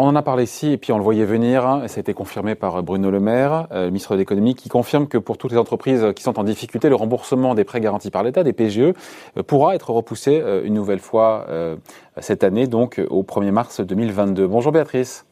On en a parlé ici, et puis on le voyait venir, et ça a été confirmé par Bruno Le Maire, euh, ministre de l'économie, qui confirme que pour toutes les entreprises qui sont en difficulté, le remboursement des prêts garantis par l'État, des PGE, euh, pourra être repoussé euh, une nouvelle fois cette année, donc au 1er mars 2022. Bonjour Béatrice.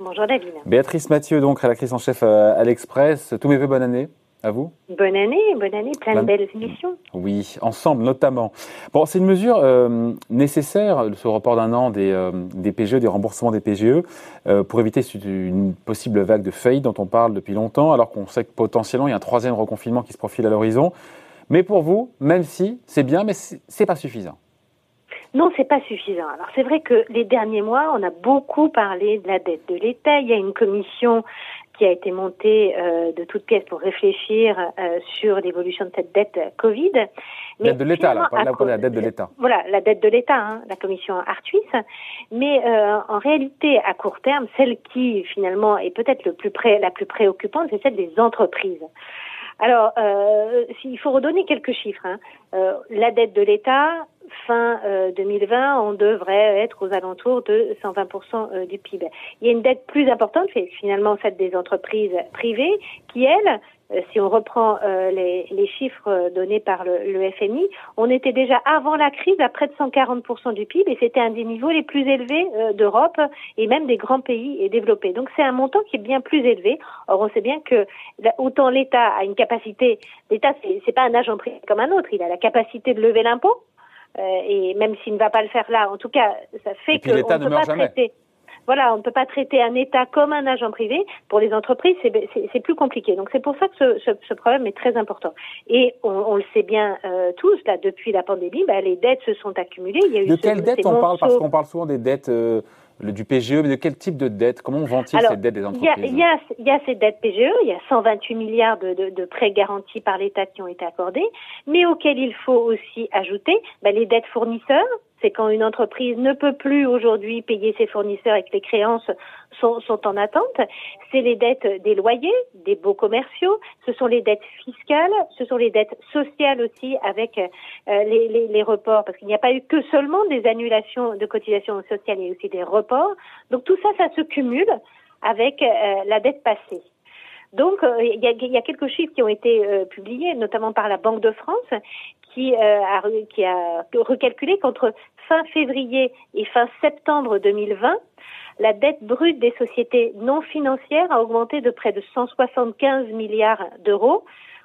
Bonjour David. Béatrice Mathieu, donc rédactrice en chef à l'Express. Tous mes voeux, bonne année. À vous Bonne année, bonne année, plein de belles émissions. Oui, ensemble notamment. Bon, c'est une mesure euh, nécessaire, ce report d'un an des, euh, des, PGE, des remboursements des PGE, euh, pour éviter une possible vague de faillite dont on parle depuis longtemps, alors qu'on sait que potentiellement il y a un troisième reconfinement qui se profile à l'horizon. Mais pour vous, même si c'est bien, mais c'est pas suffisant. Non, c'est pas suffisant. Alors c'est vrai que les derniers mois, on a beaucoup parlé de la dette de l'État. Il y a une commission qui a été montée euh, de toutes pièces pour réfléchir euh, sur l'évolution de cette dette Covid. Mais dette de l'État, là, la dette de l'État. Voilà, la dette de l'État, hein, la commission Artuis. Mais euh, en réalité, à court terme, celle qui finalement est peut-être le plus la plus préoccupante, c'est celle des entreprises. Alors, euh, il faut redonner quelques chiffres. Hein. Euh, la dette de l'État, fin 2020, euh, on devrait être aux alentours de 120% euh, du PIB. Il y a une dette plus importante, c'est finalement celle des entreprises privées, qui, elles, euh, si on reprend les, les, chiffres donnés par le, le, FMI, on était déjà avant la crise à près de 140% du PIB et c'était un des niveaux les plus élevés d'Europe et même des grands pays développés. Donc c'est un montant qui est bien plus élevé. Or on sait bien que autant l'État a une capacité, l'État c'est pas un agent privé comme un autre, il a la capacité de lever l'impôt, euh, et même s'il ne va pas le faire là, en tout cas, ça fait qu'on ne peut pas traiter. Voilà, on ne peut pas traiter un État comme un agent privé. Pour les entreprises, c'est plus compliqué. Donc c'est pour ça que ce, ce, ce, problème est très important. Et on, on le sait bien euh, tous, là, depuis la pandémie, bah, les dettes se sont accumulées. Il y a eu de quelles dettes on parle? Parce qu'on parle souvent des dettes euh, du PGE, mais de quel type de dette? Comment vont-ils ces dettes des entreprises? Il y, y, a ces dettes PGE, il y a 128 milliards de, de, de prêts garantis par l'État qui ont été accordés, mais auxquels il faut aussi ajouter ben, les dettes fournisseurs, c'est quand une entreprise ne peut plus aujourd'hui payer ses fournisseurs et que les créances sont, en attente. C'est les dettes des loyers, des baux commerciaux, ce sont les dettes fiscales, ce sont les dettes sociales aussi avec euh, les, reports, parce qu'il n'y a pas eu que seulement des annulations de cotisations sociales, il y a aussi des reports. Donc tout ça, ça se cumule avec euh, la dette passée. Donc, euh, il y, a, quelques chiffres qui ont été publiés, notamment par la Banque de France, qui, euh, a, qui a recalculé qu'entre fin février et fin septembre 2020, la dette brute des sociétés non financières a augmenté de près de 175 milliards d'euros,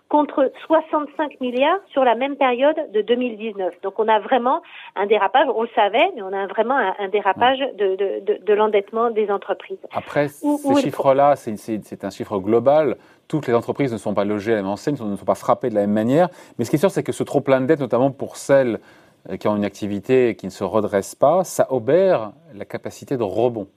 contre 65 milliards sur la même période de 2019. Donc on a vraiment un dérapage, on le savait, mais on a vraiment un, dérapage de, de, de, l'endettement des entreprises. Après, ces chiffres-là, c'est un chiffre global. Toutes les entreprises ne sont pas logées à la même enseigne, ne sont pas frappées de la même manière. Mais ce qui est sûr, c'est que ce trop plein de dettes, notamment pour celles euh, qui ont une activité qui ne se redresse pas, ça obère la capacité de rebond.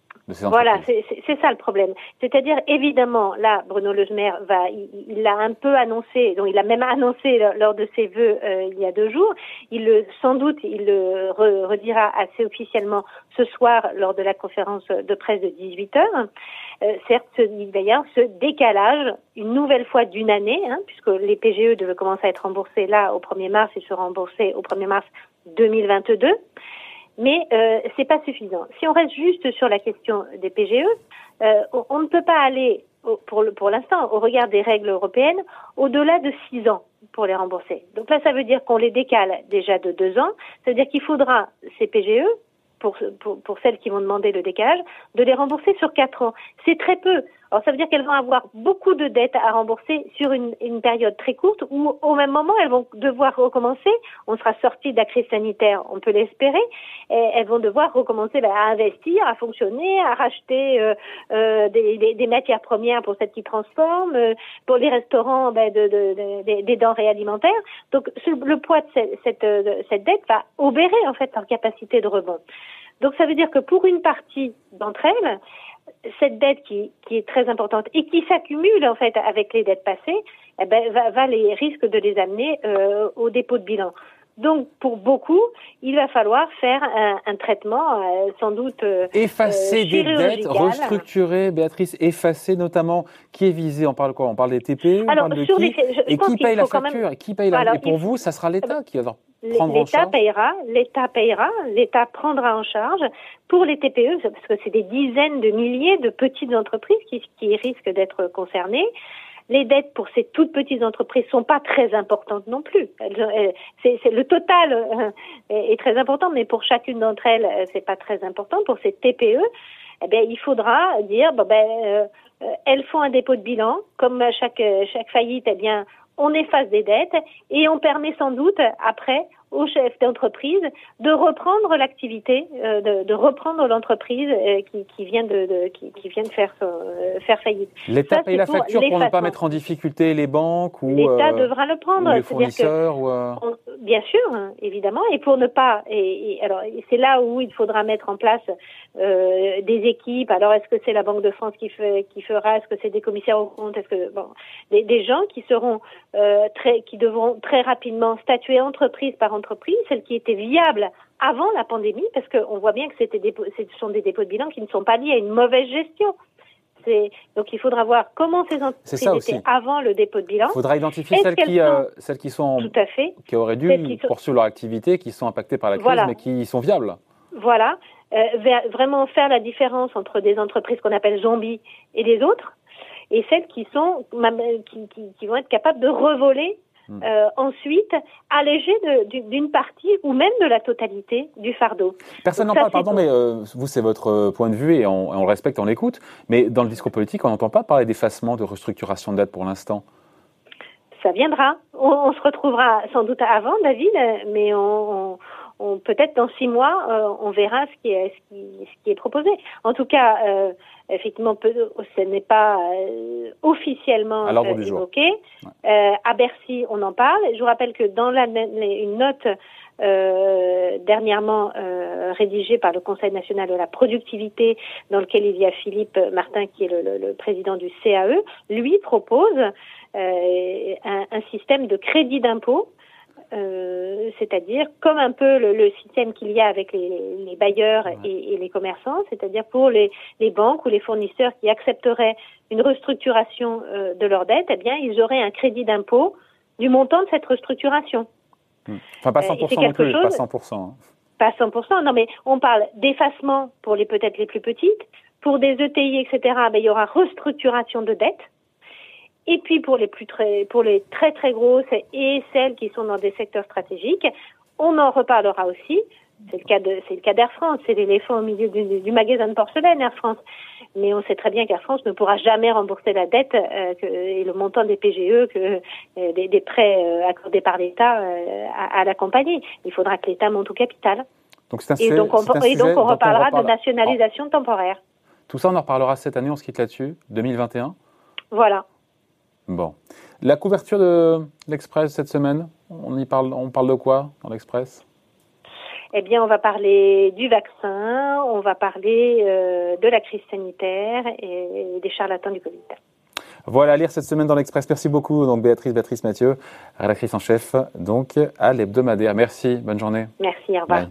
Voilà, c'est ça le problème. C'est-à-dire, évidemment, là, Bruno Le Maire va, il l'a un peu annoncé, donc il a même annoncé lors de ses vœux euh, il y a deux jours. Il le, sans doute, il le redira assez officiellement ce soir lors de la conférence de presse de 18 heures. Euh, certes, il va y avoir ce décalage une nouvelle fois d'une année, hein, puisque les PGE devaient commencer à être remboursés là au 1er mars et se rembourser au 1er mars 2022 mais euh, c'est pas suffisant. Si on reste juste sur la question des PGE, euh, on, ne peut pas aller pour, l'instant, au regard des règles européennes, au-delà de six ans pour les rembourser. Donc là, ça veut dire qu'on les décale déjà de deux ans. Ça veut dire qu'il faudra ces PGE pour, celles qui vont demander le décalage, de les rembourser sur quatre ans. C'est très peu. Alors ça veut dire qu'elles vont avoir beaucoup de dettes à rembourser sur une, une, période très courte où au même moment elles vont devoir recommencer. On sera sorti de la crise sanitaire, on peut l'espérer. Elles vont devoir recommencer ben, à investir, à fonctionner, à racheter euh, euh, des, des, des, matières premières pour celles qui transforment, euh, pour les restaurants ben, de, de, de, des denrées alimentaires. Donc le poids de euh, cette dette va obérer en fait leur capacité de rebond. Donc ça veut dire que pour une partie d'entre elles, cette dette qui, est très importante et qui s'accumule en fait avec les dettes passées, eh ben, va, les risque de les amener euh, au dépôt de bilan. Donc, pour beaucoup, il va falloir faire un, un traitement, euh, sans doute euh, effacer des dettes, restructurer, Béatrice, effacer notamment qui est visé. On parle quoi? On parle des TPE, on parle de qui Et qui paye la facture? Et qui paye la Et pour vous, ça sera l'État qui va L'État payera, l'État payera, l'État prendra en charge pour les TPE, parce que c'est des dizaines de milliers de petites entreprises qui, qui risquent d'être concernées. Les dettes pour ces toutes petites entreprises sont pas très importantes non plus. C'est, le total euh, est, très important, mais pour chacune d'entre elles, euh, c'est pas très important. Pour ces TPE, eh bien, il faudra dire, bon, ben, euh, elles font un dépôt de bilan, comme chaque chaque faillite, eh bien, on efface des dettes et on permet sans doute après au chef d'entreprise de reprendre l'activité, euh, de, de, reprendre l'entreprise euh, qui, qui, vient de, de qui, qui, vient de faire euh, faire faillite. L'État paye la facture pour ne pas mettre en difficulté les banques ou l'État devra le prendre. Ou les fournisseurs bien sûr, hein, évidemment, et pour ne pas et, et alors c'est là où il faudra mettre en place des équipes. Alors est-ce que c'est la Banque de France qui fait qui fera? Est-ce que c'est des commissaires aux comptes? Est-ce que bon des, des gens qui seront très qui devront très rapidement statuer entreprise par entreprise entreprise, celle qui était viable avant la pandémie, parce qu'on voit bien que c'était des, ce sont des dépôts de bilan qui ne sont pas liés à une mauvaise gestion. Donc il faudra voir comment ces entreprises étaient avant le dépôt de bilan. Il faudra identifier celles, qui, euh, celles qui sont tout à fait, qui auraient dû poursuivre leur activité, qui sont impactées par la crise, mais qui sont viables. Voilà, euh, vraiment faire la différence entre des entreprises qu'on appelle zombies et les autres, et celles qui sont qui, qui vont être capables de revoler. Euh, ensuite alléger d'une partie ou même de la totalité du fardeau. Personne n'en parle, pardon, mais euh, vous, c'est votre euh, point de vue et on, on le respecte, on l'écoute. Mais dans le discours politique, on n'entend pas parler d'effacement, de restructuration de dette pour l'instant. Ça viendra. On, se retrouvera sans doute avant, David, mais on, on peut-être dans six mois, on verra ce qui est, ce qui, ce qui est proposé. En tout cas, effectivement, ce n'est pas euh, officiellement euh, évoqué. Euh, à Bercy, on en parle. Je vous rappelle que dans la, une note dernièrement rédigée par le Conseil national de la productivité, dans lequel il y a Philippe Martin, qui est le, président du CAE, lui propose un, un, système de crédit d'impôt euh, c'est-à-dire comme un peu le, système qu'il y a avec les, bailleurs et, les commerçants, c'est-à-dire pour les, banques ou les fournisseurs qui accepteraient une restructuration euh, de leur dette, eh bien, ils auraient un crédit d'impôt du montant de cette restructuration. Hmm. Enfin, pas 100% euh, non plus, pas 100%. Hein. Pas 100%, non mais on parle d'effacement pour les peut-être les plus petites, pour des ETI, etc., ben, il y aura restructuration de dette, et puis pour les plus très, pour les très très grosses et celles qui sont dans des secteurs stratégiques, on en reparlera aussi. C'est le cas de, c'est le cas d'Air France. C'est l'éléphant au milieu du, magasin de porcelaine, Air France. Mais on sait très bien qu'Air France ne pourra jamais rembourser la dette euh, et le montant des PGE que euh, des, prêts euh, accordés par l'État à, la compagnie. Il faudra que l'État monte au capital. Donc c'est un et, donc on, et donc on reparlera de nationalisation temporaire. Tout ça, on en reparlera cette année. On se quitte là-dessus. 2021. Voilà. Bon. La couverture de l'Express cette semaine, on, y parle, on parle de quoi dans l'Express? Eh bien, on va parler du vaccin, on va parler euh, de la crise sanitaire et des charlatans du Covid. Voilà à lire cette semaine dans l'Express. Merci beaucoup, donc Béatrice, Béatrice Mathieu, rédactrice en chef, donc à l'hebdomadaire. Merci, bonne journée. Merci, au revoir.